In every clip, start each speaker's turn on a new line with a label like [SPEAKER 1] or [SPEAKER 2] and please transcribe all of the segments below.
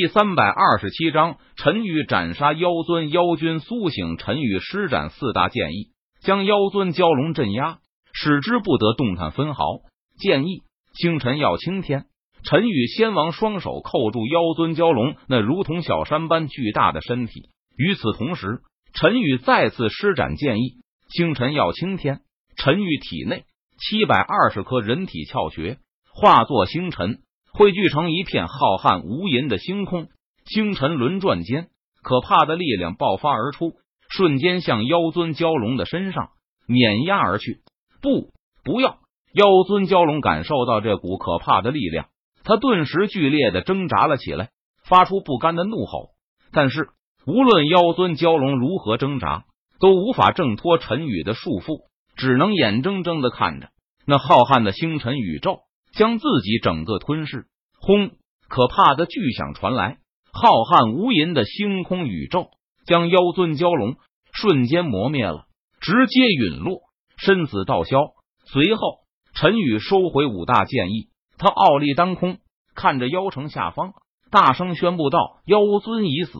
[SPEAKER 1] 第三百二十七章，陈宇斩杀妖尊。妖君苏醒，陈宇施展四大剑意，将妖尊蛟龙镇压，使之不得动弹分毫。剑意：星辰耀青天。陈宇先王双手扣住妖尊蛟龙那如同小山般巨大的身体。与此同时，陈宇再次施展剑意，星辰耀青天。陈宇体内七百二十颗人体窍穴化作星辰。汇聚成一片浩瀚无垠的星空，星辰轮转间，可怕的力量爆发而出，瞬间向妖尊蛟龙的身上碾压而去。不，不要！妖尊蛟龙感受到这股可怕的力量，他顿时剧烈的挣扎了起来，发出不甘的怒吼。但是，无论妖尊蛟龙如何挣扎，都无法挣脱陈宇的束缚，只能眼睁睁的看着那浩瀚的星辰宇宙。将自己整个吞噬！轰！可怕的巨响传来，浩瀚无垠的星空宇宙将妖尊蛟龙瞬间磨灭了，直接陨落，身死道消。随后，陈宇收回五大剑意，他傲立当空，看着妖城下方，大声宣布道：“妖尊已死，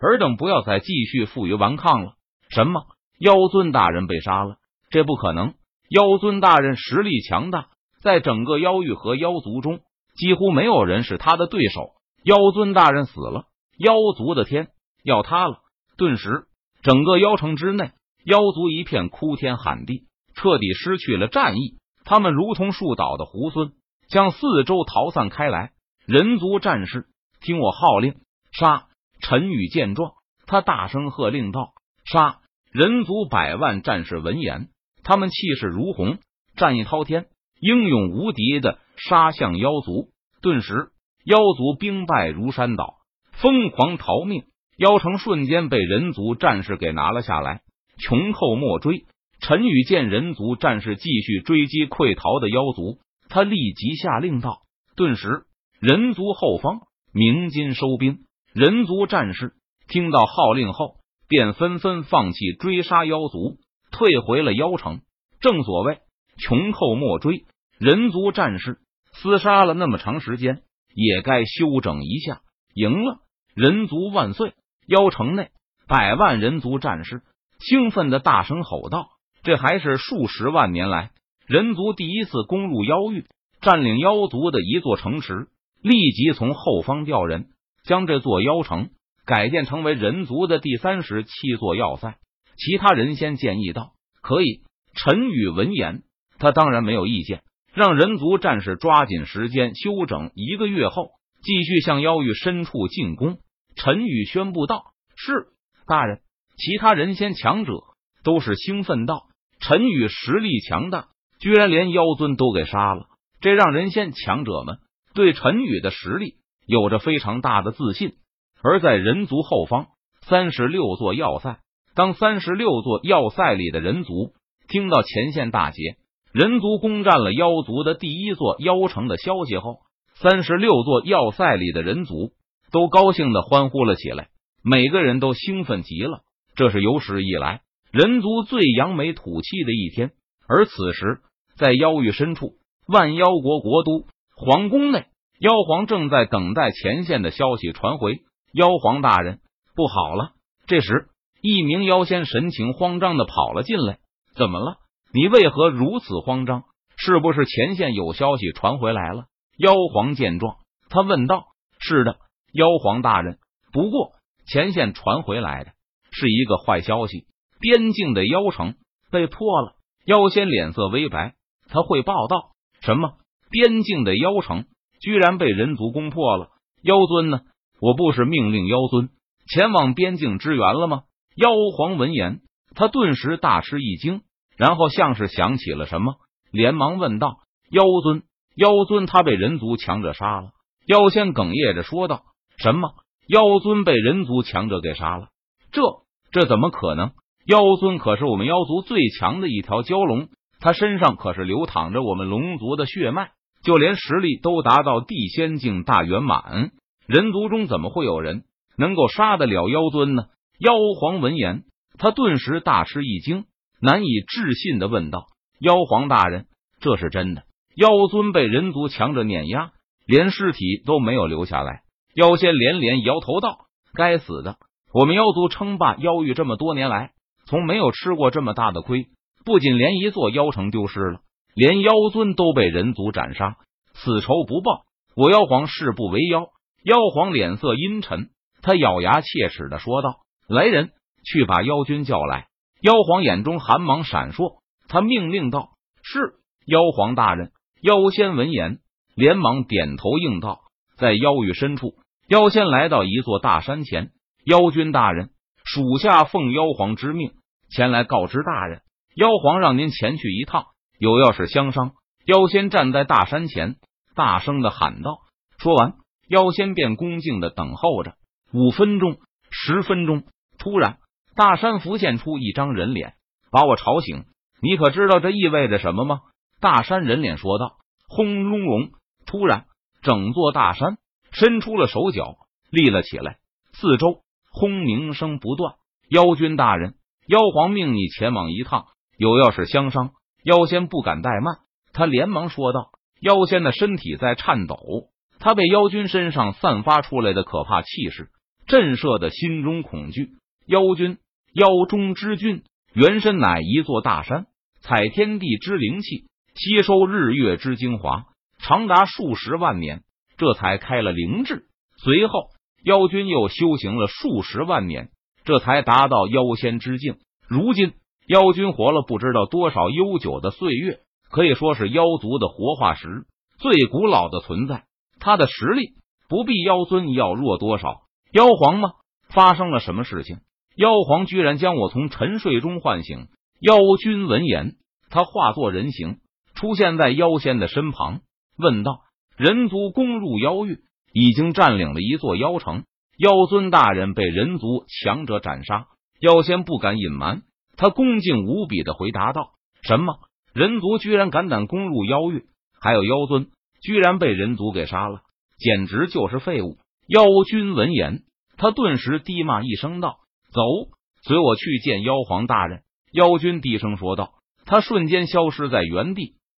[SPEAKER 1] 尔等不要再继续负隅顽抗了。”什么？妖尊大人被杀了？这不可能！妖尊大人实力强大。在整个妖域和妖族中，几乎没有人是他的对手。妖尊大人死了，妖族的天要塌了。顿时，整个妖城之内，妖族一片哭天喊地，彻底失去了战意。他们如同树倒的猢狲，将四周逃散开来。人族战士，听我号令，杀！陈宇见状，他大声喝令道：“杀！”人族百万战士闻言，他们气势如虹，战意滔天。英勇无敌的杀向妖族，顿时妖族兵败如山倒，疯狂逃命。妖城瞬间被人族战士给拿了下来，穷寇莫追。陈宇见人族战士继续追击溃逃的妖族，他立即下令道：“顿时，人族后方鸣金收兵。”人族战士听到号令后，便纷纷放弃追杀妖族，退回了妖城。正所谓穷寇莫追。人族战士厮杀了那么长时间，也该休整一下。赢了，人族万岁！妖城内百万人族战士兴奋的大声吼道：“这还是数十万年来人族第一次攻入妖域，占领妖族的一座城池。立即从后方调人，将这座妖城改建成为人族的第三十七座要塞。”其他人先建议道：“可以。”陈宇闻言，他当然没有意见。让人族战士抓紧时间休整，一个月后继续向妖域深处进攻。陈宇宣布道：“是大人。”其他人仙强者都是兴奋道：“陈宇实力强大，居然连妖尊都给杀了，这让人仙强者们对陈宇的实力有着非常大的自信。”而在人族后方，三十六座要塞，当三十六座要塞里的人族听到前线大捷。人族攻占了妖族的第一座妖城的消息后，三十六座要塞里的人族都高兴的欢呼了起来，每个人都兴奋极了。这是有史以来人族最扬眉吐气的一天。而此时，在妖域深处，万妖国国都皇宫内，妖皇正在等待前线的消息传回。妖皇大人，不好了！这时，一名妖仙神情慌张的跑了进来，怎么了？你为何如此慌张？是不是前线有消息传回来了？妖皇见状，他问道：“是的，妖皇大人。不过前线传回来的是一个坏消息，边境的妖城被破了。”妖仙脸色微白，他会报道：“什么？边境的妖城居然被人族攻破了？妖尊呢？我不是命令妖尊前往边境支援了吗？”妖皇闻言，他顿时大吃一惊。然后像是想起了什么，连忙问道：“妖尊，妖尊，他被人族强者杀了。”妖仙哽咽着说道：“什么？妖尊被人族强者给杀了？这这怎么可能？妖尊可是我们妖族最强的一条蛟龙，他身上可是流淌着我们龙族的血脉，就连实力都达到地仙境大圆满，人族中怎么会有人能够杀得了妖尊呢？”妖皇闻言，他顿时大吃一惊。难以置信的问道：“妖皇大人，这是真的？妖尊被人族强者碾压，连尸体都没有留下来。”妖仙连连摇头道：“该死的！我们妖族称霸妖域这么多年来，从没有吃过这么大的亏。不仅连一座妖城丢失了，连妖尊都被人族斩杀，此仇不报，我妖皇誓不为妖。”妖皇脸色阴沉，他咬牙切齿的说道：“来人，去把妖君叫来！”妖皇眼中寒芒闪烁，他命令道：“是，妖皇大人。”妖仙闻言，连忙点头应道：“在妖域深处，妖仙来到一座大山前。妖君大人，属下奉妖皇之命前来告知大人，妖皇让您前去一趟，有要事相商。”妖仙站在大山前，大声的喊道。说完。妖仙便恭敬的等候着，五分钟、十分钟，突然大山浮现出一张人脸，把我吵醒。你可知道这意味着什么吗？大山人脸说道。轰隆隆！突然，整座大山伸出了手脚，立了起来，四周轰鸣声不断。妖君大人，妖皇命你前往一趟，有要事相商。妖仙不敢怠慢，他连忙说道。妖仙的身体在颤抖。他被妖君身上散发出来的可怕气势震慑的心中恐惧。妖君，妖中之君，原身乃一座大山，采天地之灵气，吸收日月之精华，长达数十万年，这才开了灵智。随后，妖君又修行了数十万年，这才达到妖仙之境。如今，妖君活了不知道多少悠久的岁月，可以说是妖族的活化石，最古老的存在。他的实力不比妖尊要弱多少？妖皇吗？发生了什么事情？妖皇居然将我从沉睡中唤醒！妖君闻言，他化作人形，出现在妖仙的身旁，问道：“人族攻入妖域，已经占领了一座妖城，妖尊大人被人族强者斩杀。”妖仙不敢隐瞒，他恭敬无比的回答道：“什么？人族居然敢胆攻入妖域？还有妖尊？”居然被人族给杀了，简直就是废物！妖君闻言，他顿时低骂一声道：“走，随我去见妖皇大人。”妖君低声说道，他瞬间消失在原地。